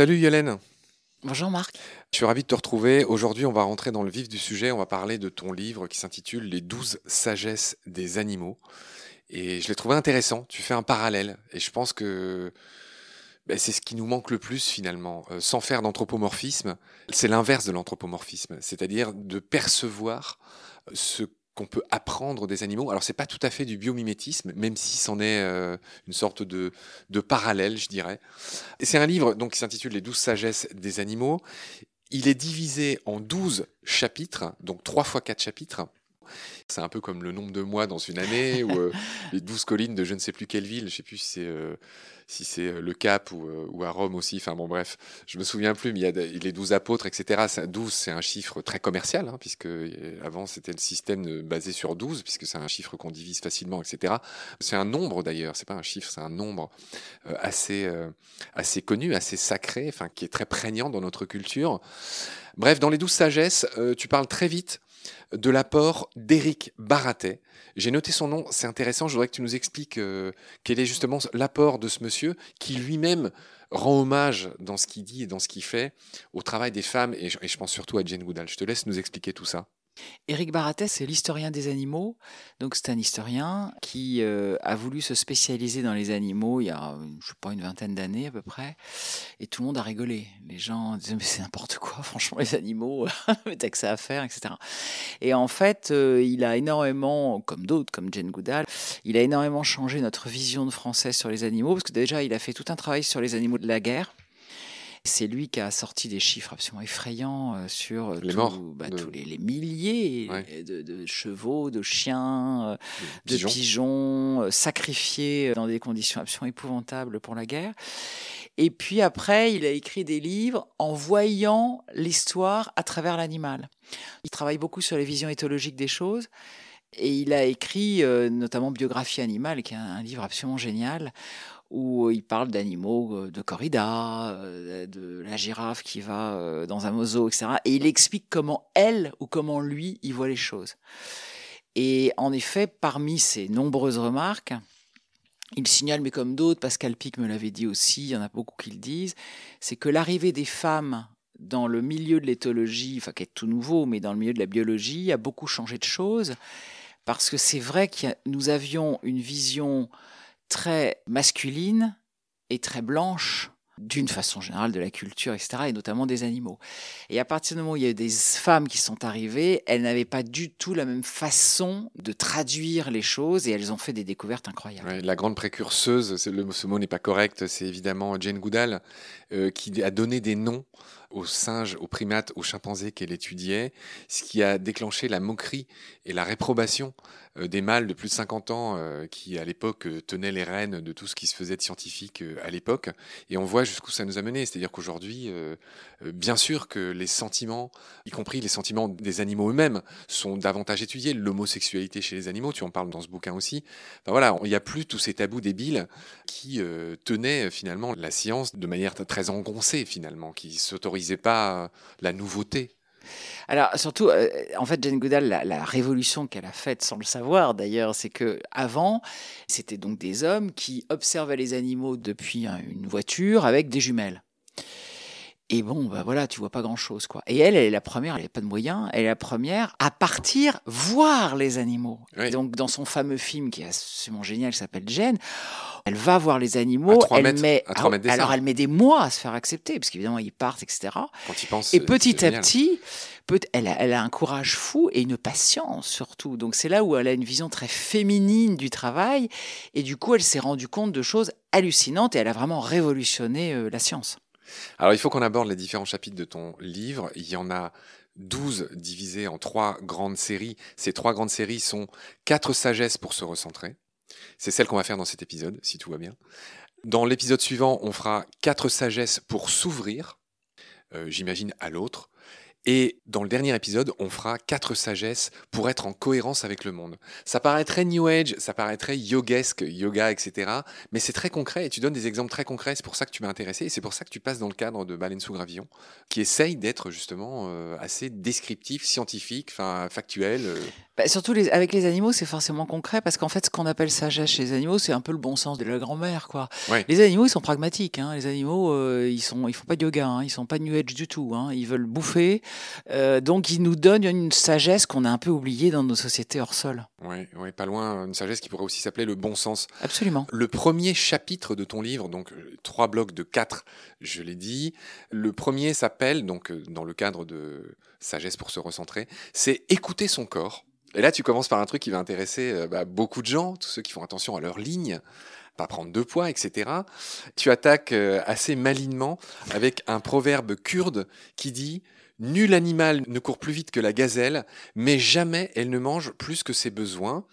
Salut Yolène. Bonjour Marc. Je suis ravi de te retrouver. Aujourd'hui, on va rentrer dans le vif du sujet. On va parler de ton livre qui s'intitule Les douze sagesses des animaux. Et je l'ai trouvé intéressant. Tu fais un parallèle. Et je pense que ben, c'est ce qui nous manque le plus finalement. Euh, sans faire d'anthropomorphisme, c'est l'inverse de l'anthropomorphisme. C'est-à-dire de percevoir ce qu'on peut apprendre des animaux. Alors c'est pas tout à fait du biomimétisme, même si c'en est euh, une sorte de, parallèle, je dirais. C'est un livre donc qui s'intitule Les douze sagesses des animaux. Il est divisé en douze chapitres, donc trois fois quatre chapitres. C'est un peu comme le nombre de mois dans une année, ou euh, les douze collines de je ne sais plus quelle ville, je ne sais plus si c'est euh, si c'est euh, le Cap ou, à Rome aussi, enfin bon bref, je me souviens plus, mais il y a les douze apôtres, etc. 12, c'est un chiffre très commercial, hein, puisque avant c'était le système basé sur 12, puisque c'est un chiffre qu'on divise facilement, etc. C'est un nombre d'ailleurs, c'est pas un chiffre, c'est un nombre assez, assez connu, assez sacré, enfin qui est très prégnant dans notre culture. Bref, dans les douze sagesses, tu parles très vite de l'apport d'Éric Baratet. J'ai noté son nom, c'est intéressant, je voudrais que tu nous expliques euh, quel est justement l'apport de ce monsieur qui lui-même rend hommage dans ce qu'il dit et dans ce qu'il fait au travail des femmes, et je, et je pense surtout à Jane Goodall. Je te laisse nous expliquer tout ça. Éric Baratet, c'est l'historien des animaux. Donc, c'est un historien qui euh, a voulu se spécialiser dans les animaux il y a, je sais pas, une vingtaine d'années à peu près. Et tout le monde a rigolé. Les gens disaient, mais c'est n'importe quoi, franchement, les animaux, t'as que ça à faire, etc. Et en fait, euh, il a énormément, comme d'autres, comme Jane Goodall, il a énormément changé notre vision de français sur les animaux. Parce que déjà, il a fait tout un travail sur les animaux de la guerre. C'est lui qui a sorti des chiffres absolument effrayants euh, sur les bah, tous les, milliers de, chevaux, de chiens, euh, de pigeons, euh, sacrifiés dans des conditions absolument épouvantables pour la guerre. Et puis après, il a écrit des livres en voyant l'histoire à travers l'animal. Il travaille beaucoup sur les visions éthologiques des choses. Et il a écrit notamment Biographie animale, qui est un livre absolument génial, où il parle d'animaux, euh, de corrida, euh, de la girafe qui va euh, dans un mozo, etc. Et il explique comment elle ou comment lui il voit les choses. Et en effet, parmi ces nombreuses remarques, il signale, mais comme d'autres, Pascal Pic me l'avait dit aussi, il y en a beaucoup qui le disent, c'est que l'arrivée des femmes dans le milieu de l'éthologie, enfin qui est tout nouveau, mais dans le milieu de la biologie, a beaucoup changé de choses, parce que c'est vrai que nous avions une vision très masculine et très blanche d'une façon générale de la culture, etc., et notamment des animaux. Et à partir du moment où il y a eu des femmes qui sont arrivées, elles n'avaient pas du tout la même façon de traduire les choses, et elles ont fait des découvertes incroyables. la grande précurseuse, le, ce mot n'est pas correct, c'est évidemment Jane Goodall, euh, qui a donné des noms aux singes, aux primates, aux chimpanzés qu'elle étudiait, ce qui a déclenché la moquerie et la réprobation des mâles de plus de 50 ans euh, qui, à l'époque, euh, tenaient les rênes de tout ce qui se faisait de scientifique à l'époque. Et on voit jusqu'où ça nous a mené. C'est-à-dire qu'aujourd'hui, bien sûr que les sentiments, y compris les sentiments des animaux eux-mêmes, sont davantage étudiés. L'homosexualité chez les animaux, tu en parles dans ce bouquin aussi. Enfin, voilà, il n'y a plus tous ces tabous débiles qui tenaient finalement la science de manière très engoncée, finalement, qui s'autorisaient pas la nouveauté alors surtout, euh, en fait, Jane Goodall, la, révolution qu'elle a faite, sans le savoir d'ailleurs, c'est que avant, c'était donc des hommes qui observaient les animaux depuis une voiture avec des jumelles. Et bon, bah voilà, tu vois pas grand chose, quoi. Et elle, elle est la première, elle n'a pas de moyens, elle est la première à partir voir les animaux. Donc, dans son fameux film qui est absolument génial, qui s'appelle Jane, elle va voir les animaux, elle met, alors elle met des mois à se faire accepter, parce qu'évidemment, ils partent, etc. et petit à petit, elle, a, elle a un courage fou et une patience surtout. Donc, c'est là où elle a une vision très féminine du travail, et du coup, elle s'est rendue compte de choses hallucinantes, et elle a vraiment révolutionné euh, la science. Alors, il faut qu'on aborde les différents chapitres de ton livre. Il y en a 12 divisés en trois grandes séries. Ces trois grandes séries sont quatre sagesses pour se recentrer. C'est celle qu'on va faire dans cet épisode, si tout va bien. Dans l'épisode suivant, on fera quatre sagesses pour s'ouvrir, euh, j'imagine, à l'autre. Et dans le dernier épisode, on fera quatre sagesses pour être en cohérence avec le monde. Ça paraîtrait New Age, ça paraîtrait yogesque, yoga, etc. Mais c'est très concret et tu donnes des exemples très concrets. C'est pour ça que tu m'as intéressé et c'est pour ça que tu passes dans le cadre de Baleine sous Gravillon, qui essaye d'être justement euh, assez descriptif, scientifique, enfin factuel. Bah, surtout les, avec les animaux, c'est forcément concret parce qu'en fait, ce qu'on appelle sagesse chez les animaux, c'est un peu le bon sens de la grand-mère, quoi. Les animaux, ils sont pragmatiques. Hein. Les animaux, euh, ils sont, ils font pas de yoga, hein. ils sont pas new age du tout. Hein. Ils veulent bouffer, euh, donc ils nous donnent une sagesse qu'on a un peu oubliée dans nos sociétés hors sol. Oui, ouais, pas loin, une sagesse qui pourrait aussi s'appeler le bon sens. Absolument. Le premier chapitre de ton livre, donc euh, trois blocs de quatre, je l'ai dit. Le premier s'appelle, donc dans le cadre de sagesse pour se recentrer, c'est écouter son corps. Et là, tu commences par un truc qui va intéresser euh, bah, beaucoup de gens, tous ceux qui font attention à leur ligne, pas prendre de poids, etc. Tu attaques euh, assez malinement avec un proverbe kurde qui dit Nul animal ne court plus vite que la gazelle, mais jamais elle ne mange plus que ses besoins.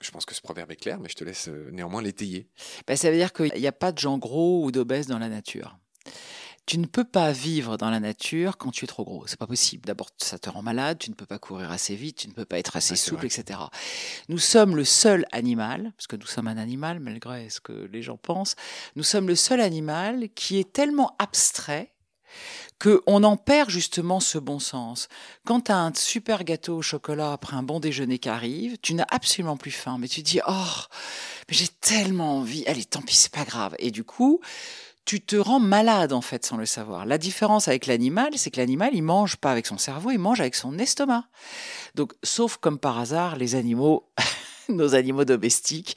Je pense que ce proverbe est clair, mais je te laisse euh, néanmoins l'étayer. Bah, ça veut dire qu'il n'y a pas de gens gros ou d'obèses dans la nature tu ne peux pas vivre dans la nature quand tu es trop gros. C'est pas possible. D'abord, ça te rend malade, tu ne peux pas courir assez vite, tu ne peux pas être assez souple, etc. Nous sommes le seul animal, parce que nous sommes un animal, malgré ce que les gens pensent, nous sommes le seul animal qui est tellement abstrait qu'on en perd justement ce bon sens. Quand tu as un super gâteau au chocolat après un bon déjeuner qui arrive, tu n'as absolument plus faim, mais tu dis, oh, mais j'ai tellement envie, allez, tant pis, c'est pas grave. Et du coup, tu te rends malade en fait sans le savoir. La différence avec l'animal, c'est que l'animal, il mange pas avec son cerveau, il mange avec son estomac. Donc, sauf comme par hasard, les animaux, nos animaux domestiques,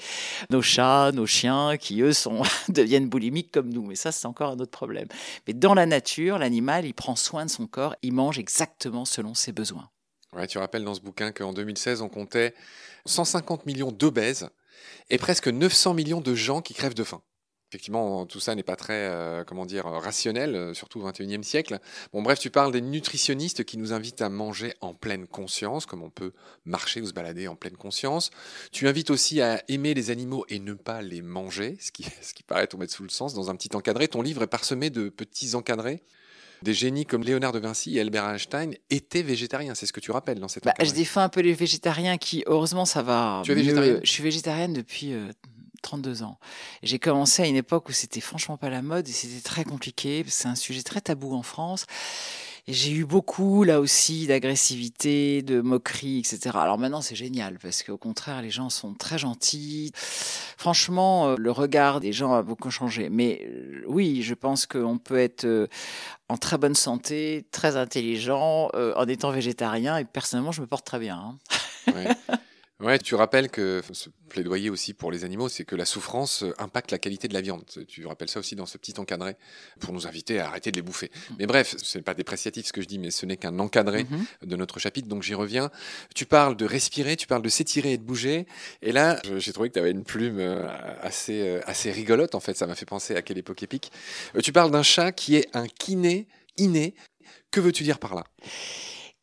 nos chats, nos chiens, qui eux sont deviennent boulimiques comme nous. Mais ça, c'est encore un autre problème. Mais dans la nature, l'animal, il prend soin de son corps, il mange exactement selon ses besoins. Ouais, tu rappelles dans ce bouquin qu'en 2016, on comptait 150 millions d'obèses et presque 900 millions de gens qui crèvent de faim. Effectivement, tout ça n'est pas très, euh, comment dire, rationnel, euh, surtout au XXIe siècle. Bon, bref, tu parles des nutritionnistes qui nous invitent à manger en pleine conscience, comme on peut marcher ou se balader en pleine conscience. Tu invites aussi à aimer les animaux et ne pas les manger, ce qui, ce qui paraît tomber sous le sens dans un petit encadré. Ton livre est parsemé de petits encadrés. Des génies comme Léonard de Vinci et Albert Einstein étaient végétariens, c'est ce que tu rappelles dans cette bah, Je défends un peu les végétariens qui, heureusement, ça va. Tu es végétarienne Je suis végétarienne depuis euh, 32 ans. J'ai commencé à une époque où c'était franchement pas la mode et c'était très compliqué. C'est un sujet très tabou en France. Et j'ai eu beaucoup, là aussi, d'agressivité, de moquerie, etc. Alors maintenant, c'est génial parce qu'au contraire, les gens sont très gentils. Franchement, euh, le regard des gens a beaucoup changé. Mais euh, oui, je pense qu'on peut être euh, en très bonne santé, très intelligent, en étant végétarien. Et personnellement, je me porte très bien. Hein. Ouais, tu rappelles que ce plaidoyer aussi pour les animaux, c'est que la souffrance euh, impacte la qualité de la viande. Tu rappelles ça aussi dans ce petit encadré pour nous inviter à arrêter de les bouffer. Mm. Mais bref, ce n'est pas dépréciatif ce que je dis, mais ce n'est qu'un encadré mm-hmm. de notre chapitre, donc j'y reviens. Tu parles de respirer, tu parles de s'étirer et de bouger. Et là, j'ai trouvé que tu avais une plume euh, assez, euh, assez rigolote, en fait. Ça m'a fait penser à quelle époque épique. Tu parles d'un chat qui est un kiné inné. Que veux-tu dire par là?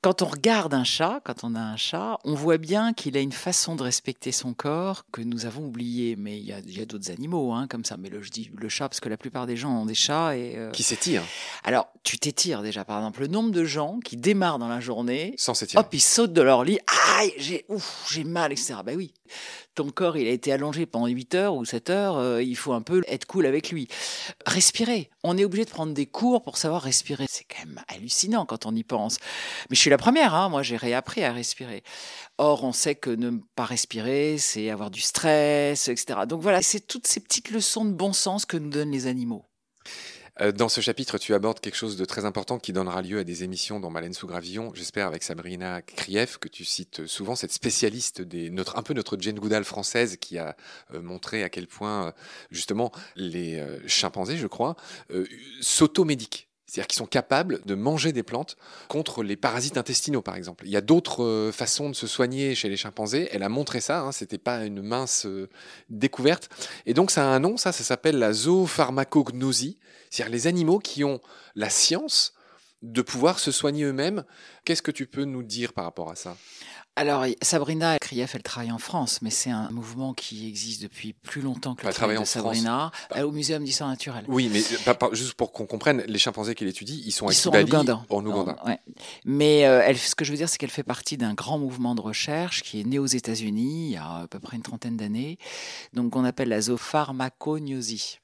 Quand on regarde un chat, quand on a un chat, on voit bien qu'il a une façon de respecter son corps que nous avons oublié. Mais il y a, d'autres animaux hein, comme ça. Mais le, je dis le chat parce que la plupart des gens ont des chats. Et, euh, Qui s'étirent. Alors, tu t'étires déjà. Par exemple, le nombre de gens qui démarrent dans la journée. Sans s'étirer. Hop, ils sautent de leur lit. Aïe, j'ai, j'ai mal, etc. Ben oui ton corps il a été allongé pendant 8 heures ou 7 heures, euh, il faut un peu être cool avec lui. Respirer. On est obligé de prendre des cours pour savoir respirer. C'est quand même hallucinant quand on y pense. Mais je suis la première, hein. moi j'ai réappris à respirer. Or, on sait que ne pas respirer, c'est avoir du stress, etc. Donc voilà, c'est toutes ces petites leçons de bon sens que nous donnent les animaux. Euh, dans ce chapitre, tu abordes quelque chose de très important qui donnera lieu à des émissions dans Malène sous Gravillon, j'espère avec Sabrina Krief, que tu cites souvent, cette spécialiste des, notre, un peu notre Jane Goodall française qui a euh, montré à quel point, euh, justement, les chimpanzés, je crois, s'automédiquent. C'est-à-dire qu'ils sont capables de manger des plantes contre les parasites intestinaux, par exemple. Il y a d'autres façons de se soigner chez les chimpanzés. Elle a montré ça, hein, c'était pas une mince découverte. Et donc ça a un nom, ça, ça s'appelle la zoopharmacognosie. C'est-à-dire les animaux qui ont la science de pouvoir se soigner eux-mêmes. Qu'est-ce que tu peux nous dire par rapport à ça? Alors, Sabrina Krief, elle travaille en France, mais c'est un mouvement qui existe depuis plus longtemps que le travail de Sabrina, bah au Muséum d'histoire naturelle. Oui, mais juste pour qu'on comprenne, les chimpanzés qu'elle étudie, ils sont, ils sont en Ouganda. En Ouganda. Mais euh, elle, ce que je veux dire, c'est qu'elle fait partie d'un grand mouvement de recherche qui est né aux États-Unis il y a à peu près une trentaine d'années, donc qu'on appelle la zoopharmacognosie.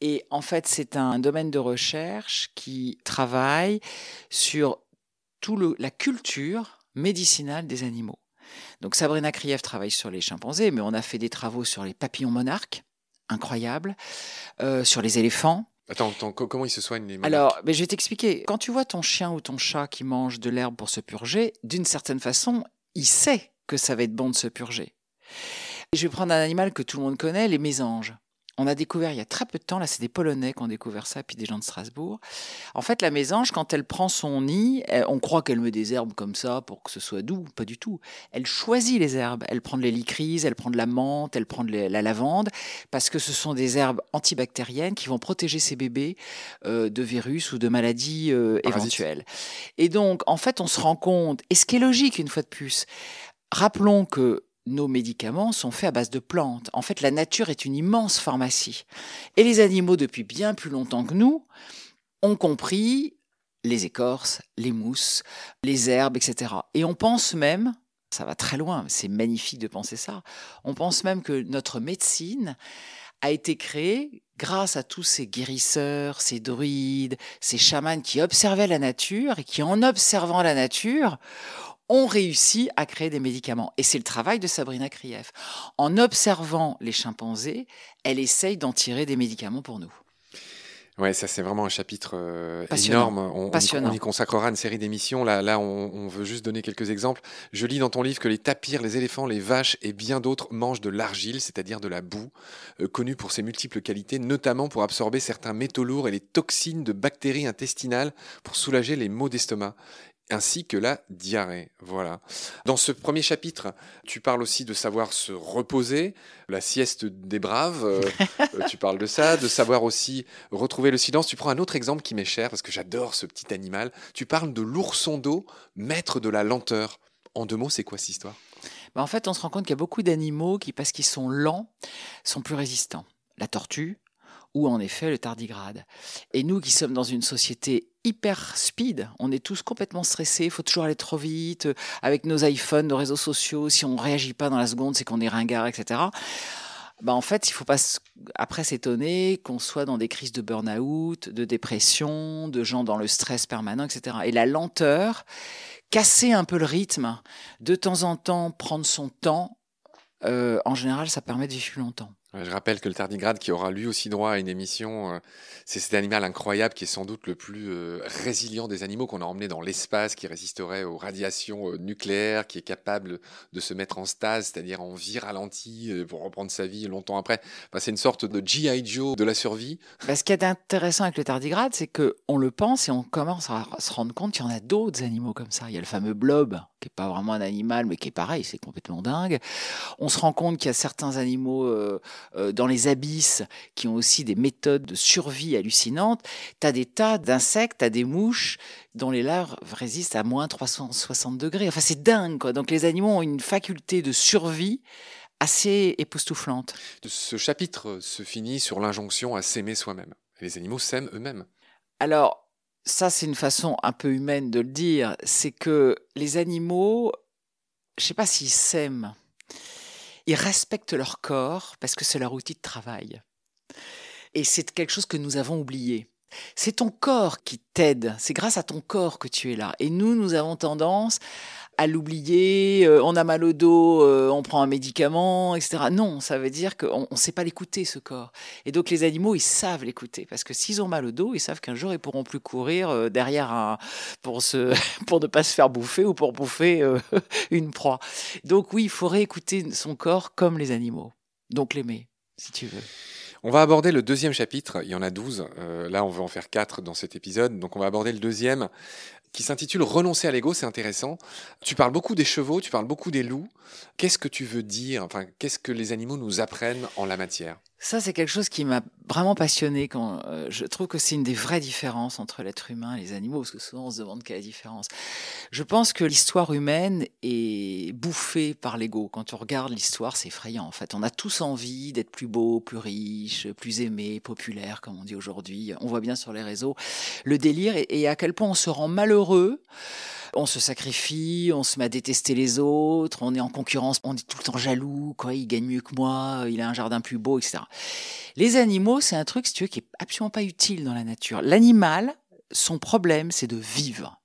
Et en fait, c'est un domaine de recherche qui travaille sur tout le, la culture médicinale des animaux. Donc Sabrina Krief travaille sur les chimpanzés, mais on a fait des travaux sur les papillons monarques, incroyables, euh, sur les éléphants. Attends, comment ils se soignent les monarques? Alors, mais je vais t'expliquer. Quand tu vois ton chien ou ton chat qui mange de l'herbe pour se purger, d'une certaine façon, il sait que ça va être bon de se purger. Je vais prendre un animal que tout le monde connaît, les mésanges on a découvert il y a très peu de temps, là c'est des Polonais qui ont découvert ça, puis des gens de Strasbourg. En fait, la mésange, quand elle prend son nid, on croit qu'elle met des herbes comme ça pour que ce soit doux, pas du tout. Elle choisit les herbes, elle prend de l'hélicryse, elle prend de la menthe, elle prend de la lavande, parce que ce sont des herbes antibactériennes qui vont protéger ses bébés euh, de virus ou de maladies euh, éventuelles. Et donc, en fait, on se rend compte, et ce qui est logique une fois de plus, rappelons que nos médicaments sont faits à base de plantes. En fait, la nature est une immense pharmacie. Et les animaux, depuis bien plus longtemps que nous, ont compris les écorces, les mousses, les herbes, etc. Et on pense même, ça va très loin, c'est magnifique de penser ça, on pense même que notre médecine a été créée grâce à tous ces guérisseurs, ces druides, ces chamans qui observaient la nature et qui, en observant la nature, ont réussi à créer des médicaments. Et c'est le travail de Sabrina Krief. En observant les chimpanzés, elle essaye d'en tirer des médicaments pour nous. Ouais, ça c'est vraiment un chapitre euh, énorme. On, on, y consacrera une série d'émissions. Là, là on, veut juste donner quelques exemples. Je lis dans ton livre que les tapirs, les éléphants, les vaches et bien d'autres mangent de l'argile, c'est-à-dire de la boue, euh, connue pour ses multiples qualités, notamment pour absorber certains métaux lourds et les toxines de bactéries intestinales pour soulager les maux d'estomac ainsi que la diarrhée. Voilà. Dans ce premier chapitre, tu parles aussi de savoir se reposer, la sieste des braves, euh, tu parles de ça, de savoir aussi retrouver le silence. Tu prends un autre exemple qui m'est cher parce que j'adore ce petit animal. Tu parles de l'ourson d'eau, maître de la lenteur. En deux mots, c'est quoi cette histoire? Bah, En fait, on se rend compte qu'il y a beaucoup d'animaux qui, parce qu'ils sont lents, sont plus résistants. La tortue, ou en effet le tardigrade. Et nous qui sommes dans une société hyper speed, on est tous complètement stressés, il faut toujours aller trop vite, avec nos iPhones, nos réseaux sociaux, si on ne réagit pas dans la seconde, c'est qu'on est ringard, etc. Bah en fait, il ne faut pas après s'étonner qu'on soit dans des crises de burn-out, de dépression, de gens dans le stress permanent, etc. Et la lenteur, casser un peu le rythme, de temps en temps prendre son temps, euh, en général, ça permet de vivre plus longtemps. Je rappelle que le tardigrade, qui aura lui aussi droit à une émission, euh, c'est cet animal incroyable qui est sans doute le plus euh, résilient des animaux qu'on a emmené dans l'espace, qui résisterait aux radiations euh, nucléaires, qui est capable de se mettre en stase, c'est-à-dire en vie ralentie pour reprendre sa vie longtemps après. c'est une sorte de G.I. Joe de la survie. Bah, ce qui est intéressant avec le tardigrade, c'est qu'on le pense et on commence à se rendre compte qu'il y en a d'autres animaux comme ça. Il y a le fameux blob, qui n'est pas vraiment un animal, mais qui est pareil, c'est complètement dingue. On se rend compte qu'il y a certains animaux euh, dans les abysses qui ont aussi des méthodes de survie hallucinantes. Tu as des tas d'insectes, tu as des mouches dont les larves résistent à moins 360 degrés. Enfin, c'est dingue, quoi. Donc les animaux ont une faculté de survie assez époustouflante. Ce chapitre se finit sur l'injonction à s'aimer soi-même. Les animaux s'aiment eux-mêmes. Alors, ça, c'est une façon un peu humaine de le dire. C'est que les animaux, je ne sais pas s'ils s'aiment ils respectent leur corps parce que c'est leur outil de travail. Et c'est quelque chose que nous avons oublié. C'est ton corps qui t'aide, c'est grâce à ton corps que tu es là. Et nous, nous avons tendance à l'oublier, euh, on a mal au dos, euh, on prend un médicament, etc. Non, ça veut dire qu'on ne sait pas l'écouter, ce corps. Et donc les animaux, ils savent l'écouter, parce que s'ils ont mal au dos, ils savent qu'un jour, ils pourront plus courir euh, derrière un, pour, pour ne pas se faire bouffer ou pour bouffer une proie. Donc oui, il faudrait écouter son corps comme les animaux. Donc l'aimer, si tu veux. On va aborder le deuxième chapitre, il y en a 12, là on veut en faire 4 dans cet épisode, donc on va aborder le deuxième qui s'intitule Renoncer à l'ego, c'est intéressant. Tu parles beaucoup des chevaux, tu parles beaucoup des loups. Qu'est-ce que tu veux dire? Enfin, qu'est-ce que les animaux nous apprennent en la matière? Ça, c'est quelque chose qui m'a vraiment passionné quand euh, je trouve que c'est une des vraies différences entre l'être humain et les animaux, parce que souvent on se demande quelle est la différence. Je pense que l'histoire humaine est bouffée par l'ego. Quand on regarde l'histoire, c'est effrayant. En fait, on a tous envie d'être plus beau, plus riche, plus aimé, populaire, comme on dit aujourd'hui. On voit bien sur les réseaux le délire et à quel point on se rend malheureux on se sacrifie, on se met à détester les autres, on est en concurrence, on est tout le temps jaloux, quoi, il gagne mieux que moi, il a un jardin plus beau, etc. Les animaux, c'est un truc, si tu veux, qui est absolument pas utile dans la nature. L'animal, son problème, c'est de vivre.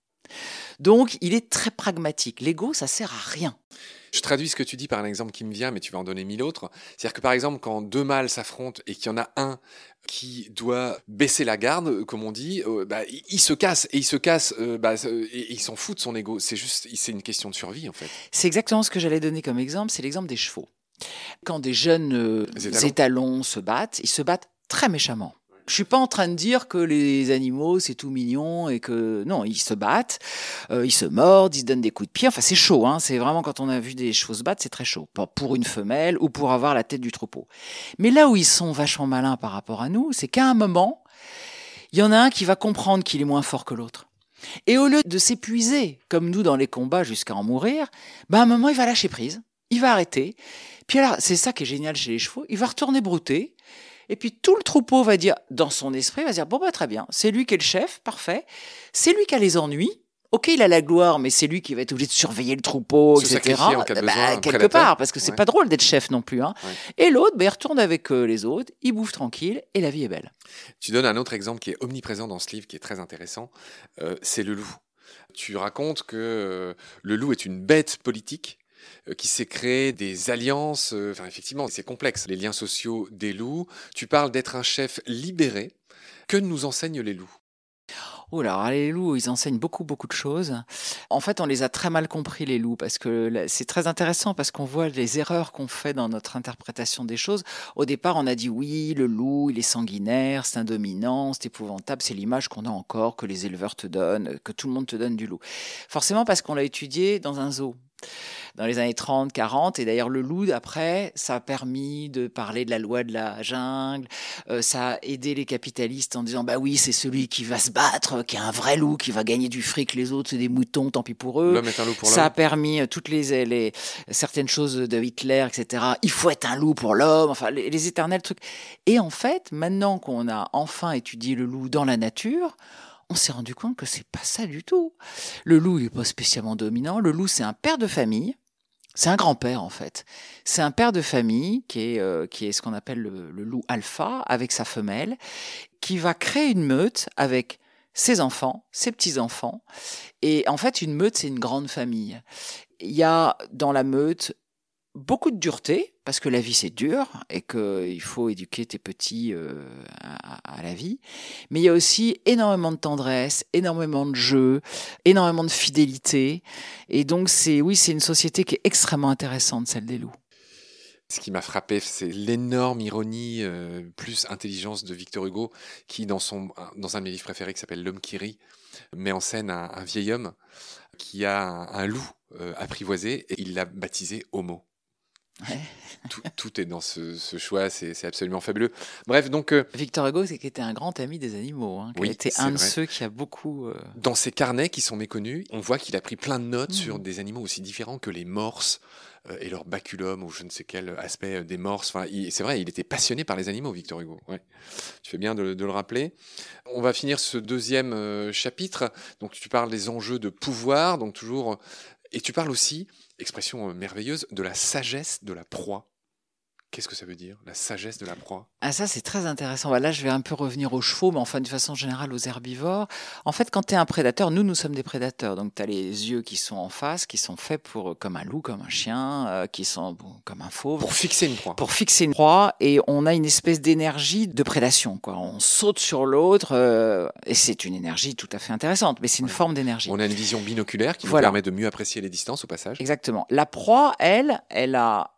Donc, il est très pragmatique. L'ego, ça sert à rien. Je traduis ce que tu dis par un exemple qui me vient, mais tu vas en donner mille autres. C'est-à-dire que par exemple, quand deux mâles s'affrontent et qu'il y en a un qui doit baisser la garde, comme on dit, euh, bah, il, se casse et il se casse, euh, bah, et il s'en fout de son ego. C'est juste, c'est une question de survie en fait. C'est exactement ce que j'allais donner comme exemple. C'est l'exemple des chevaux. Quand des jeunes euh, étalons se battent, ils se battent très méchamment. Je suis pas en train de dire que les animaux c'est tout mignon et que non, ils se battent, euh, ils se mordent, ils se donnent des coups de pied. Enfin, c'est chaud. Hein. C'est vraiment quand on a vu des se battre, c'est très chaud. Pour une femelle ou pour avoir la tête du troupeau. Mais là où ils sont vachement malins par rapport à nous, c'est qu'à un moment, il y en a un qui va comprendre qu'il est moins fort que l'autre. Et au lieu de s'épuiser comme nous dans les combats jusqu'à en mourir, ben à un moment il va lâcher prise, il va arrêter. Puis alors, c'est ça qui est génial chez les chevaux, il va retourner brouter et puis tout le troupeau va dire, dans son esprit, va dire, bon bah très bien, c'est lui qui est le chef, parfait. C'est lui qui a les ennuis. Ok, il a la gloire, mais c'est lui qui va être obligé de surveiller le troupeau, etc. Bah, quelque part, parce que c'est pas drôle d'être chef non plus. Hein. Et l'autre, bah, il retourne avec euh, les autres, il bouffe tranquille, et la vie est belle. Tu donnes un autre exemple qui est omniprésent dans ce livre, qui est très intéressant. Euh, c'est le loup. Tu racontes que euh, le loup est une bête politique qui s'est créé des alliances. Euh, enfin, effectivement, c'est complexe. Les liens sociaux des loups. Tu parles d'être un chef libéré. Que nous enseignent les loups? Oh là, les loups, ils enseignent beaucoup, beaucoup de choses. En fait, on les a très mal compris, les loups, parce que c'est très intéressant, parce qu'on voit les erreurs qu'on fait dans notre interprétation des choses. Au départ, on a dit oui, le loup, il est sanguinaire, c'est un dominant, c'est épouvantable, c'est l'image qu'on a encore, que les éleveurs te donnent, que tout le monde te donne du loup. Forcément, parce qu'on l'a étudié dans un zoo dans les années 30, 40. Et d'ailleurs, le loup, après, ça a permis de parler de la loi de la jungle. Euh, ça a aidé les capitalistes en disant, bah oui, c'est celui qui va se battre, qui est un vrai loup, qui va gagner du fric. Les autres, c'est des moutons, tant pis pour eux. est un loup pour ça a permis euh, toutes les, les, certaines choses de Hitler, etc. Il faut être un loup pour l'homme. Enfin, les, les éternels trucs. Et en fait, maintenant qu'on a enfin étudié le loup dans la nature, on s'est rendu compte que c'est pas ça du tout. Le loup, il est pas spécialement dominant. Le loup, c'est un père de famille. C'est un grand-père en fait. C'est un père de famille qui est, euh, qui est ce qu'on appelle le, le, loup alpha avec sa femelle, qui va créer une meute avec ses enfants, ses petits-enfants. Et en fait, une meute, c'est une grande famille. Il y a dans la meute beaucoup de dureté, parce que la vie c'est dur et qu'il faut éduquer tes petits euh, à, la vie. Mais il y a aussi énormément de tendresse, énormément de jeu, énormément de fidélité. Et donc c'est oui, c'est une société qui est extrêmement intéressante, celle des loups. Ce qui m'a frappé, c'est l'énorme ironie euh, plus intelligence de Victor Hugo, qui dans son dans un de mes livres préférés qui s'appelle L'homme qui rit, met en scène un, vieil homme qui a un, loup euh, apprivoisé et il l'a baptisé Homo. Tout, est dans ce, choix, c'est absolument fabuleux. Bref, donc. Euh, Victor Hugo, c'est qui était un grand ami des animaux, hein, qui a été un de ceux qui a beaucoup. Euh, dans ses carnets qui sont méconnus, on voit qu'il a pris plein de notes sur mmh. des animaux aussi différents que les morses euh, et leur baculum ou je ne sais quel aspect des morses. Enfin, c'est vrai, il était passionné par les animaux, Victor Hugo. Ouais. Tu fais bien de, de, le rappeler. On va finir ce deuxième chapitre. Donc, tu parles des enjeux de pouvoir, donc toujours. Et tu parles aussi expression euh, merveilleuse, de la sagesse de la proie. Qu'est-ce que ça veut dire, la sagesse de la proie? Ah ça c'est très intéressant. Bah, là je vais un peu revenir aux chevaux, mais enfin de façon générale aux herbivores. En fait quand tu es un prédateur, nous nous sommes des prédateurs. Donc tu as les yeux qui sont en face, qui sont faits pour comme un loup, comme un chien, euh, qui sont comme un fauve. Pour fixer une proie. Pour fixer une proie et on a une espèce d'énergie de prédation. Quoi. On saute sur l'autre euh, et c'est une énergie tout à fait intéressante, mais c'est une forme d'énergie. On a une vision binoculaire qui nous permet de mieux apprécier les distances au passage. Exactement. La proie, elle, elle a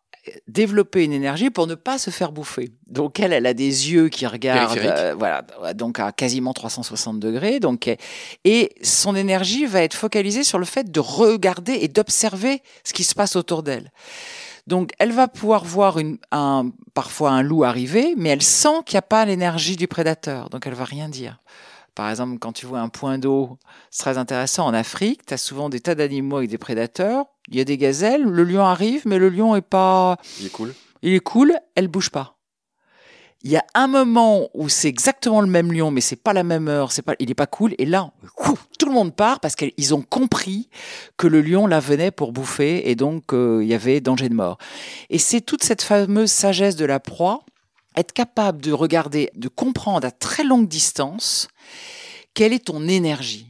développer une énergie pour ne pas se faire bouffer. Donc elle, elle a des yeux qui regardent, euh, voilà, donc à quasiment 360 degrés. Donc et son énergie va être focalisée sur le fait de regarder et d'observer ce qui se passe autour d'elle. Donc elle va pouvoir voir une, un, parfois un loup arriver, mais elle sent qu'il n'y a pas l'énergie du prédateur, donc elle va rien dire. Par exemple, quand tu vois un point d'eau, c'est très intéressant. En Afrique, tu as souvent des tas d'animaux avec des prédateurs. Il y a des gazelles, le lion arrive, mais le lion est pas. Il est cool. Il est cool, elle bouge pas. Il y a un moment où c'est exactement le même lion, mais c'est pas la même heure, c'est pas, il est pas cool. Et là, tout le monde part parce qu'ils ont compris que le lion la venait pour bouffer et donc euh, il y avait danger de mort. Et c'est toute cette fameuse sagesse de la proie, être capable de regarder, de comprendre à très longue distance quelle est ton énergie?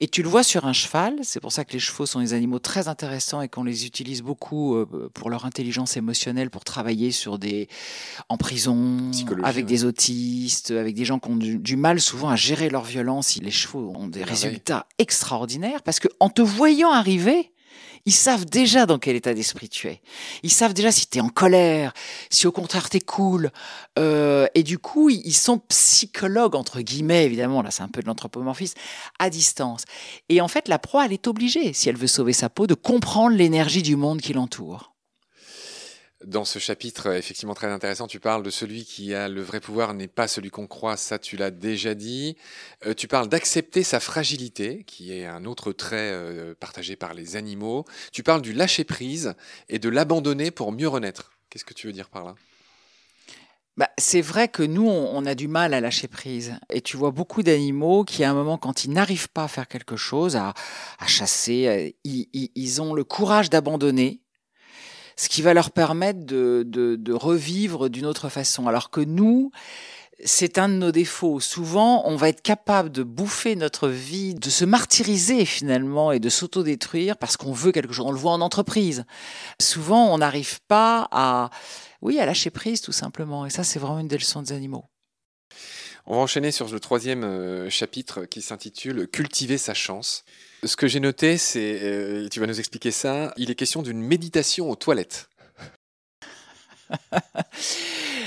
Et tu le vois sur un cheval, c'est pour ça que les chevaux sont des animaux très intéressants et qu'on les utilise beaucoup euh, pour leur intelligence émotionnelle, pour travailler sur des en prison, avec des autistes, avec des gens qui ont du, mal souvent à gérer leur violence. Les chevaux ont des résultats extraordinaires parce que en te voyant arriver, ils savent déjà dans quel état d'esprit tu es. Ils savent déjà si tu es en colère, si au contraire tu es cool. Euh, et du coup, ils sont psychologues, entre guillemets, évidemment, là c'est un peu de l'anthropomorphisme, à distance. Et en fait, la proie, elle est obligée, si elle veut sauver sa peau, de comprendre l'énergie du monde qui l'entoure. Dans ce chapitre, euh, effectivement très intéressant, tu parles de celui qui a le vrai pouvoir n'est pas celui qu'on croit, ça tu l'as déjà dit. Euh, tu parles d'accepter sa fragilité, qui est un autre trait euh, partagé par les animaux. Tu parles du lâcher-prise et de l'abandonner pour mieux renaître. Qu'est-ce que tu veux dire par là? Bah, c'est vrai que nous, on, a du mal à lâcher prise. Et tu vois beaucoup d'animaux qui, à un moment, quand ils n'arrivent pas à faire quelque chose, à, chasser, ils, ont le courage d'abandonner ce qui va leur permettre de, revivre d'une autre façon. Alors que nous, c'est un de nos défauts. Souvent, on va être capable de bouffer notre vie, de se martyriser finalement et de s'autodétruire parce qu'on veut quelque chose. On le voit en entreprise. Souvent, on n'arrive pas à, oui, à lâcher prise tout simplement. Et ça, c'est vraiment une des leçons des animaux. On va enchaîner sur le troisième euh, chapitre qui s'intitule Cultiver sa chance. Ce que j'ai noté, c'est, euh, tu vas nous expliquer ça, il est question d'une méditation aux toilettes.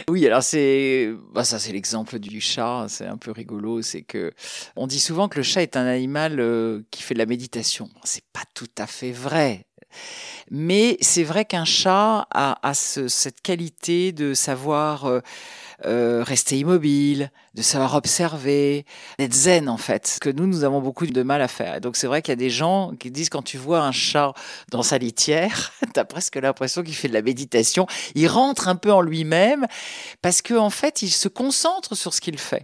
oui, alors c'est bah ça c'est l'exemple du chat, c'est un peu rigolo, c'est que on dit souvent que le chat est un animal euh, qui fait de la méditation. C'est pas tout à fait vrai. Mais c'est vrai qu'un chat a, cette qualité de savoir rester immobile, de savoir observer, d'être zen en fait, que nous, nous avons beaucoup de mal à faire. Et donc c'est vrai qu'il y a des gens qui disent quand tu vois un chat dans sa litière, tu as presque l'impression qu'il fait de la méditation, il rentre un peu en lui-même parce qu'en en fait, il se concentre sur ce qu'il fait.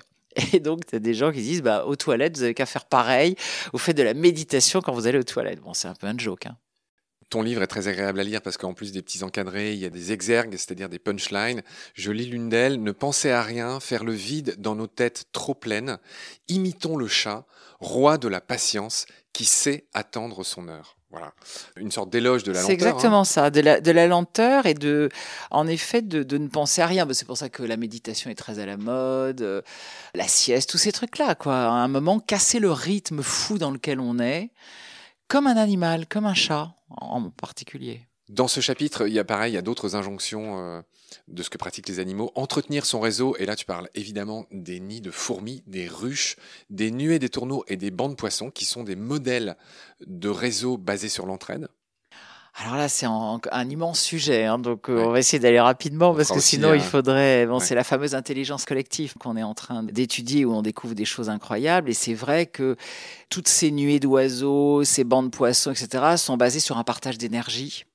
Et donc, tu as des gens qui disent, bah, aux toilettes, vous avez qu'à faire pareil, vous faites de la méditation quand vous allez aux toilettes. Bon, c'est un peu un joke. Hein. Ton livre est très agréable à lire parce qu'en plus des petits encadrés, il y a des exergues, c'est-à-dire des punchlines. Je lis l'une d'elles. Ne pensez à rien, faire le vide dans nos têtes trop pleines. Imitons le chat, roi de la patience, qui sait attendre son heure. Voilà, une sorte d'éloge de la lenteur. C'est exactement hein. ça, de la, de la, lenteur et de, en effet, de, de ne penser à rien. C'est pour ça que la méditation est très à la mode, euh, la sieste, tous ces trucs-là, quoi. À un moment, casser le rythme fou dans lequel on est comme un animal, comme un chat en particulier. Dans ce chapitre, il y a pareil, il y a d'autres injonctions euh, de ce que pratiquent les animaux. Entretenir son réseau, et là tu parles évidemment des nids de fourmis, des ruches, des nuées des tourneaux et des bancs de poissons, qui sont des modèles de réseaux basés sur l'entraide. Alors là, c'est un, immense sujet, hein, donc euh, on va essayer d'aller rapidement parce que sinon il faudrait. Bon, c'est la fameuse intelligence collective qu'on est en train d'étudier où on découvre des choses incroyables. Et c'est vrai que toutes ces nuées d'oiseaux, ces bancs de poissons, etc., sont basées sur un partage d'énergie.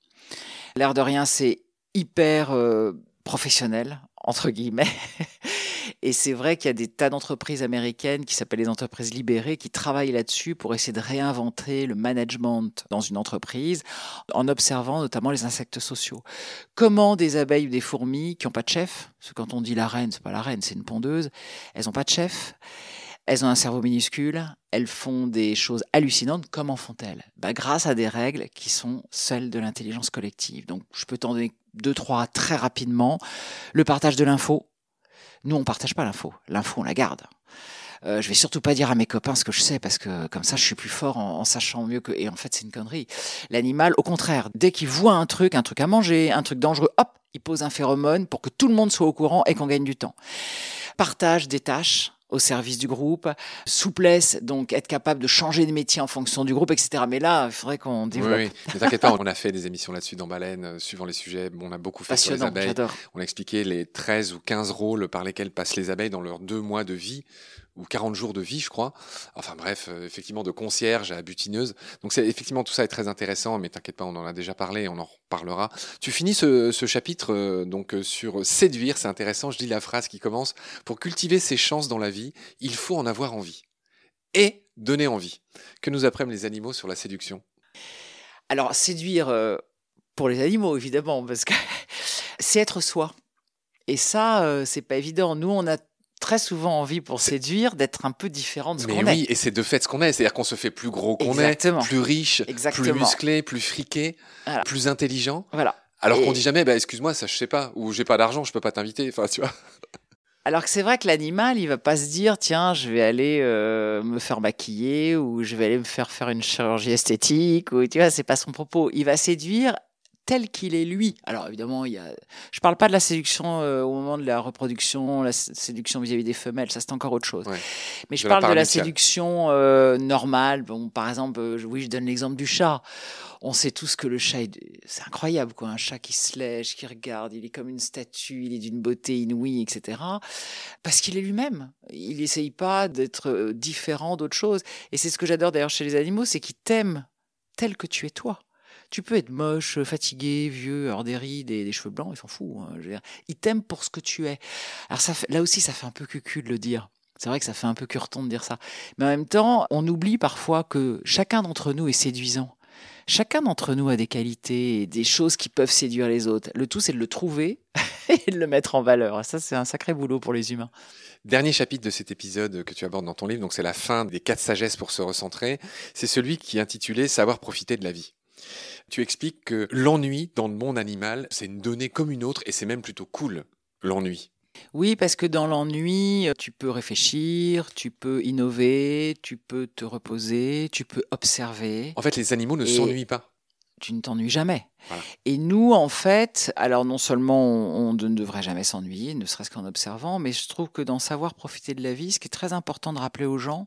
L'air de rien, c'est hyper euh, professionnel entre guillemets. Et c'est vrai qu'il y a des tas d'entreprises américaines qui s'appellent les entreprises libérées qui travaillent là-dessus pour essayer de réinventer le management dans une entreprise en observant notamment les insectes sociaux. Comment des abeilles ou des fourmis qui n'ont pas de chef, parce que quand on dit la reine, c'est pas la reine, c'est une pondeuse, elles n'ont pas de chef. Elles ont un cerveau minuscule, elles font des choses hallucinantes. Comment font-elles? Bah, Grâce à des règles qui sont celles de l'intelligence collective. Donc, je peux t'en donner deux, trois très rapidement. Le partage de l'info. Nous, on partage pas l'info. L'info, on la garde. Euh, je vais surtout pas dire à mes copains ce que je sais parce que comme ça je suis plus fort en, sachant mieux que et en fait c'est une connerie. L'animal au contraire, dès qu'il voit un truc, un truc à manger, un truc dangereux, hop, il pose un phéromone pour que tout le monde soit au courant et qu'on gagne du temps. Partage des tâches, au service du groupe, souplesse, donc être capable de changer de métier en fonction du groupe, etc. Mais là, il faudrait qu'on développe. Oui, oui. ne t'inquiète pas, on a fait des émissions là-dessus dans Baleine, euh, suivant les sujets. On a beaucoup fait sur les abeilles. On a expliqué les 13 ou 15 rôles par lesquels passent les abeilles dans leurs deux mois de vie ou 40 jours de vie, je crois. Enfin bref, euh, effectivement, de concierge à butineuse. Donc c'est effectivement tout ça est très intéressant, mais t'inquiète pas, on en a déjà parlé, on en reparlera. Tu finis ce, chapitre euh, donc euh, sur séduire, c'est intéressant. Je lis la phrase qui commence pour cultiver ses chances dans la vie, il faut en avoir envie et donner envie. Que nous apprennent les animaux sur la séduction? Alors séduire pour les animaux évidemment, parce que c'est être soi. Et ça, c'est pas évident. Nous, on a très souvent envie pour séduire d'être un peu différent de ce qu'on est. oui, et c'est de fait ce qu'on est. C'est-à-dire qu'on se fait plus gros qu'on est, plus riche, plus musclé, plus friqué, plus intelligent. Voilà. Alors qu'on dit jamais, bah, excuse-moi, ça je sais pas, ou j'ai pas d'argent, je peux pas t'inviter. Enfin, tu vois. Alors que c'est vrai que l'animal, il va pas se dire, tiens, je vais aller euh, me faire maquiller ou je vais aller me faire faire une chirurgie esthétique ou tu vois, c'est pas son propos. Il va séduire tel qu'il est lui. Alors évidemment, il y a... je parle pas de la séduction euh, au moment de la reproduction, la séduction vis-à-vis des femelles, ça c'est encore autre chose. Mais je parle de la séduction euh, normale. Bon, par exemple, oui, je donne l'exemple du chat on sait tous que le chat, c'est incroyable, quoi. Un chat qui se lèche, qui regarde, il est comme une statue, il est d'une beauté inouïe, etc. Parce qu'il est lui-même. Il n'essaye pas d'être euh, différent d'autre chose. Et c'est ce que j'adore d'ailleurs chez les animaux, c'est qu'ils t'aiment tel que tu es toi. Tu peux être moche, fatigué, vieux, avoir des rides et des cheveux blancs, ils s'en foutent. Hein, ils t'aiment pour ce que tu es. Alors ça là aussi, ça fait un peu cucu de le dire. C'est vrai que ça fait un peu curton de dire ça. Mais en même temps, on oublie parfois que chacun d'entre nous est séduisant. Chacun d'entre nous a des qualités et des choses qui peuvent séduire les autres. Le tout, c'est de le trouver et de le mettre en valeur. Ça, c'est un sacré boulot pour les humains. Dernier chapitre de cet épisode que tu abordes dans ton livre, donc c'est la fin des quatre sagesses pour se recentrer. C'est celui qui est intitulé Savoir profiter de la vie. Tu expliques que l'ennui dans le monde animal, c'est une donnée comme une autre et c'est même plutôt cool, l'ennui. Oui, parce que dans l'ennui, tu peux réfléchir, tu peux innover, tu peux te reposer, tu peux observer. En fait, les animaux ne s'ennuient pas. Tu ne t'ennuies jamais. Et nous, en fait, alors non seulement on, ne devrait jamais s'ennuyer, ne serait-ce qu'en observant, mais je trouve que dans savoir profiter de la vie, ce qui est très important de rappeler aux gens,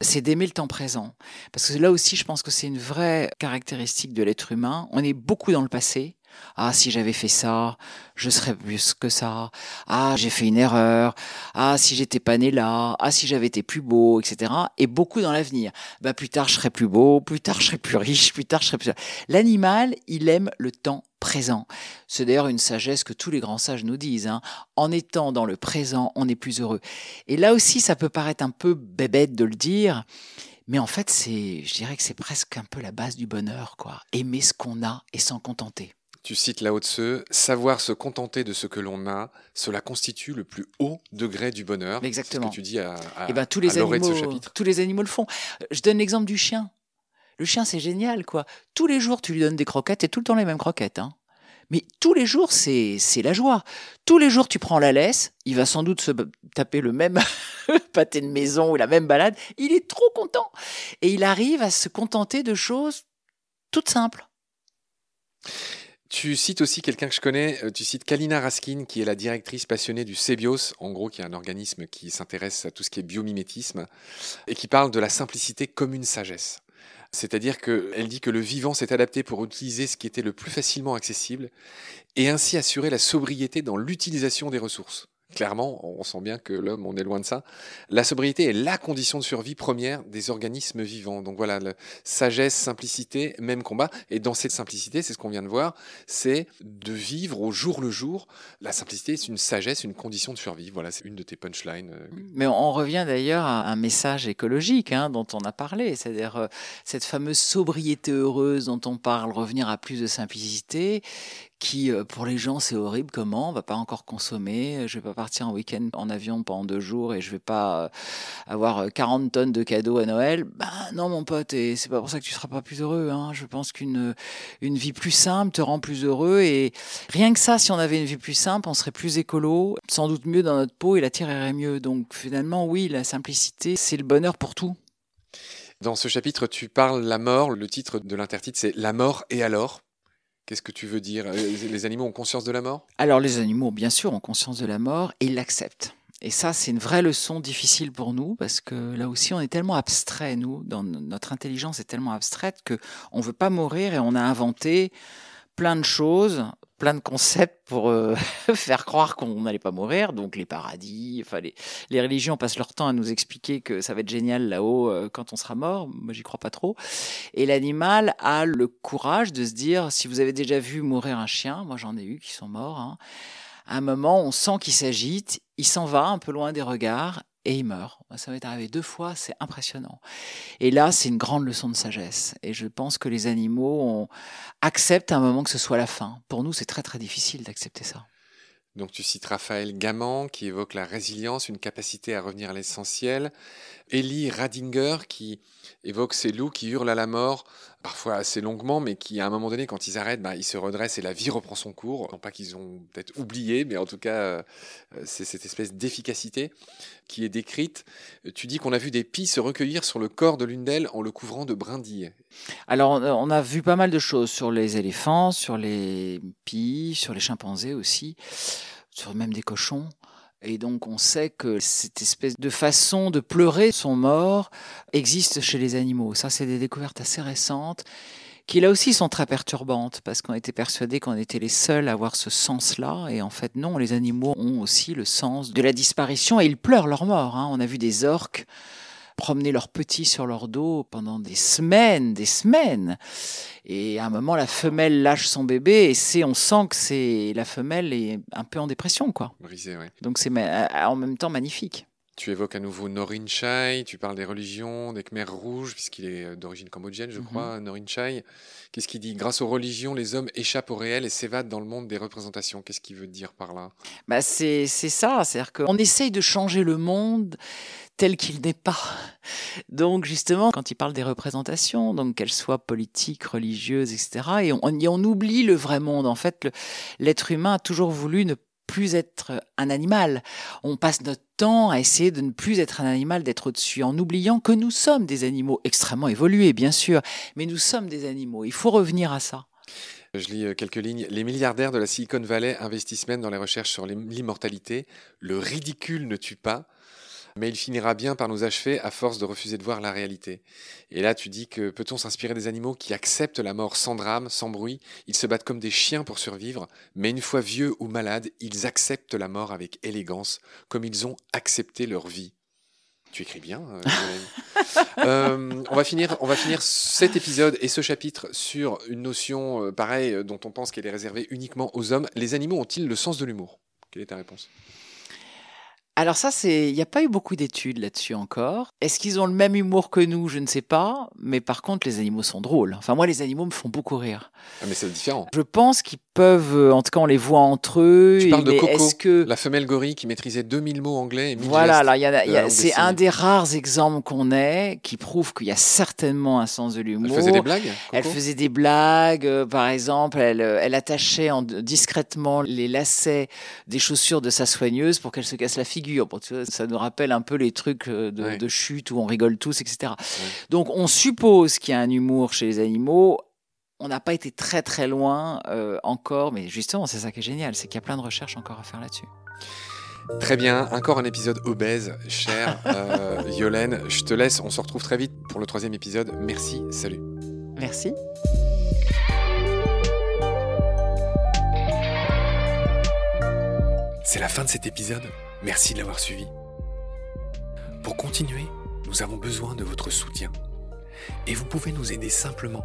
c'est d'aimer le temps présent. Parce que là aussi, je pense que c'est une vraie caractéristique de l'être humain. On est beaucoup dans le passé, ah, si j'avais fait ça, je serais plus que ça. Ah, j'ai fait une erreur. Ah, si j'étais pas né là. Ah, si j'avais été plus beau, etc. Et beaucoup dans l'avenir. Bah, plus tard, je serais plus beau. Plus tard, je serais plus riche. Plus tard, je serais plus. L'animal, il aime le temps présent. C'est d'ailleurs une sagesse que tous les grands sages nous disent. Hein. En étant dans le présent, on est plus heureux. Et là aussi, ça peut paraître un peu bébête de le dire. Mais en fait, c'est, je dirais que c'est presque un peu la base du bonheur, quoi. Aimer ce qu'on a et s'en contenter. Tu cites Lao Tse, savoir se contenter de ce que l'on a, cela constitue le plus haut degré du bonheur. Exactement. Ce que tu dis à, à, eh ben, tous les animaux, de ce chapitre. Tous les animaux le font. Je donne l'exemple du chien. Le chien, c'est génial, quoi. Tous les jours, tu lui donnes des croquettes et tout le temps les mêmes croquettes. Hein. Mais tous les jours, c'est la joie. Tous les jours, tu prends la laisse, il va sans doute se taper le même pâté de maison ou la même balade. Il est trop content. Et il arrive à se contenter de choses toutes simples. Tu cites aussi quelqu'un que je connais, euh, tu cites Kalina Raskin, qui est la directrice passionnée du CEBIOS, en gros, qui est un organisme qui s'intéresse à tout ce qui est biomimétisme, et qui parle de la simplicité comme une sagesse. C'est-à-dire qu'elle dit que le vivant s'est adapté pour utiliser ce qui était le plus facilement accessible, et ainsi assurer la sobriété dans l'utilisation des ressources clairement, on sent bien que l'homme, on est loin de ça. La sobriété est la condition de survie première des organismes vivants. Donc voilà, sagesse, simplicité, même combat. Et dans cette simplicité, c'est ce qu'on vient de voir, c'est de vivre au jour le jour. La simplicité, c'est une sagesse, une condition de survie. Voilà, c'est une de tes punchlines. Euh, Mais on revient d'ailleurs à un message écologique hein, dont on a parlé, c'est-à-dire euh, cette fameuse sobriété heureuse dont on parle, revenir à plus de simplicité qui euh, pour les gens c'est horrible comment on va pas encore consommer je vais pas partir en week-end en avion pendant deux jours et je vais pas euh, avoir 40 euh, tonnes de cadeaux à Noël. Ben non mon pote et c'est pas pour ça que tu seras pas plus heureux hein. je pense qu'une une vie plus simple te rend plus heureux et rien que ça si on avait une vie plus simple on serait plus écolo. Sans doute mieux dans notre peau et la terre irait mieux. Donc finalement oui la simplicité c'est le bonheur pour tout. Dans ce chapitre, tu parles la mort. Le titre de l'intertitre, c'est La mort et alors Qu'est-ce que tu veux dire? Euh, Les animaux ont conscience de la mort? Alors les animaux, bien sûr, ont conscience de la mort et ils l'acceptent. Et ça, c'est une vraie leçon difficile pour nous parce que là aussi, on est tellement abstrait, nous, dans notre intelligence est tellement abstraite que on veut pas mourir et on a inventé plein de choses plein de concepts pour euh, faire croire qu'on n'allait pas mourir. Donc les paradis, enfin les, les, religions passent leur temps à nous expliquer que ça va être génial là-haut euh, quand on sera mort. Moi, j'y crois pas trop. Et l'animal a le courage de se dire, si vous avez déjà vu mourir un chien, moi j'en ai eu qui sont morts. Hein, à un moment, on sent qu'il s'agite, il s'en va un peu loin des regards et il meurt. Ça m'est arrivé deux fois, c'est impressionnant. Et là, c'est une grande leçon de sagesse. Et je pense que les animaux acceptent à un moment que ce soit la fin. Pour nous, c'est très très difficile d'accepter ça. Donc tu cites Raphaël Gaman qui évoque la résilience, une capacité à revenir à l'essentiel. Ellie Radinger qui évoque ces loups qui hurlent à la mort, parfois assez longuement, mais qui à un moment donné, quand ils arrêtent, bah, ils se redressent et la vie reprend son cours. Non pas qu'ils ont peut-être oublié, mais en tout cas, euh, c'est cette espèce d'efficacité qui est décrite. Tu dis qu'on a vu des pies se recueillir sur le corps de l'une d'elles en le couvrant de brindilles. Alors, on a vu pas mal de choses sur les éléphants, sur les pies, sur les chimpanzés aussi, sur même des cochons. Et donc on sait que cette espèce de façon de pleurer son mort existe chez les animaux. Ça, c'est des découvertes assez récentes qui là aussi sont très perturbantes parce qu'on était persuadés qu'on était les seuls à avoir ce sens-là et en fait non, les animaux ont aussi le sens de la disparition et ils pleurent leur mort. Hein. On a vu des orques promener leurs petits sur leur dos pendant des semaines, des semaines. Et à un moment, la femelle lâche son bébé et c'est, on sent que c'est la femelle est un peu en dépression, quoi. Brisée, oui. Donc c'est en même temps magnifique. Tu évoques à nouveau Norin Chai, tu parles des religions, des Khmers rouges, puisqu'il est d'origine cambodgienne, je mhm. crois, Norin Chai. Qu'est-ce qu'il dit? Grâce aux religions, les hommes échappent au réel et s'évadent dans le monde des représentations. Qu'est-ce qu'il veut dire par là? Bah c'est, c'est ça, c'est-à-dire qu'on essaye de changer le monde tel qu'il n'est pas. Donc justement, quand il parle des représentations, donc qu'elles soient politiques, religieuses, etc., et on, on oublie le vrai monde. En fait, l'être humain a toujours voulu ne plus être un animal. On passe notre temps à essayer de ne plus être un animal, d'être au-dessus, en oubliant que nous sommes des animaux extrêmement évolués, bien sûr, mais nous sommes des animaux. Il faut revenir à ça. Je lis euh, quelques lignes. Les milliardaires de la Silicon Valley investissent même dans les recherches sur l'immortalité. Le ridicule ne tue pas mais il finira bien par nous achever à force de refuser de voir la réalité. Et là, tu dis que peut-on s'inspirer des animaux qui acceptent la mort sans drame, sans bruit? Ils se battent comme des chiens pour survivre, mais une fois vieux ou malades, ils acceptent la mort avec élégance, comme ils ont accepté leur vie. Tu écris bien. Euh, euh, on, va finir, on va finir cet épisode et ce chapitre sur une notion euh, pareille dont on pense qu'elle est réservée uniquement aux hommes. Les animaux ont-ils le sens de l'humour? Quelle est ta réponse? Alors ça, c'est, il n'y a pas eu beaucoup d'études là-dessus encore. Est-ce qu'ils ont le même humour que nous? Je ne sais pas. Mais par contre, les animaux sont drôles. Enfin, moi, les animaux me font beaucoup rire. Ah, mais c'est différent. Je pense qu'ils peuvent, euh, en tout cas, on les voit entre eux. Tu parles de Coco, que... la femelle gorille qui maîtrisait 2000 mots anglais et Voilà, là, y a, c'est un des rares exemples qu'on ait qui prouve qu'il y a certainement un sens de l'humour. Elle faisait des blagues Elle faisait des blagues. Euh, par exemple, elle, euh, elle attachait en, discrètement les lacets des chaussures de sa soigneuse pour qu'elle se casse la figure. Bon, tu vois, ça nous rappelle un peu les trucs de, de chute où on rigole tous, etc. Donc, on suppose qu'il y a un humour chez les animaux on n'a pas été très très loin euh, encore, mais justement, c'est ça qui est génial, c'est qu'il y a plein de recherches encore à faire là-dessus. Très bien, encore un épisode obèse, cher euh, Yolène. Je te laisse, on se retrouve très vite pour le troisième épisode. Merci, salut. Merci. C'est la fin de cet épisode. Merci de l'avoir suivi. Pour continuer, nous avons besoin de votre soutien. Et vous pouvez nous aider simplement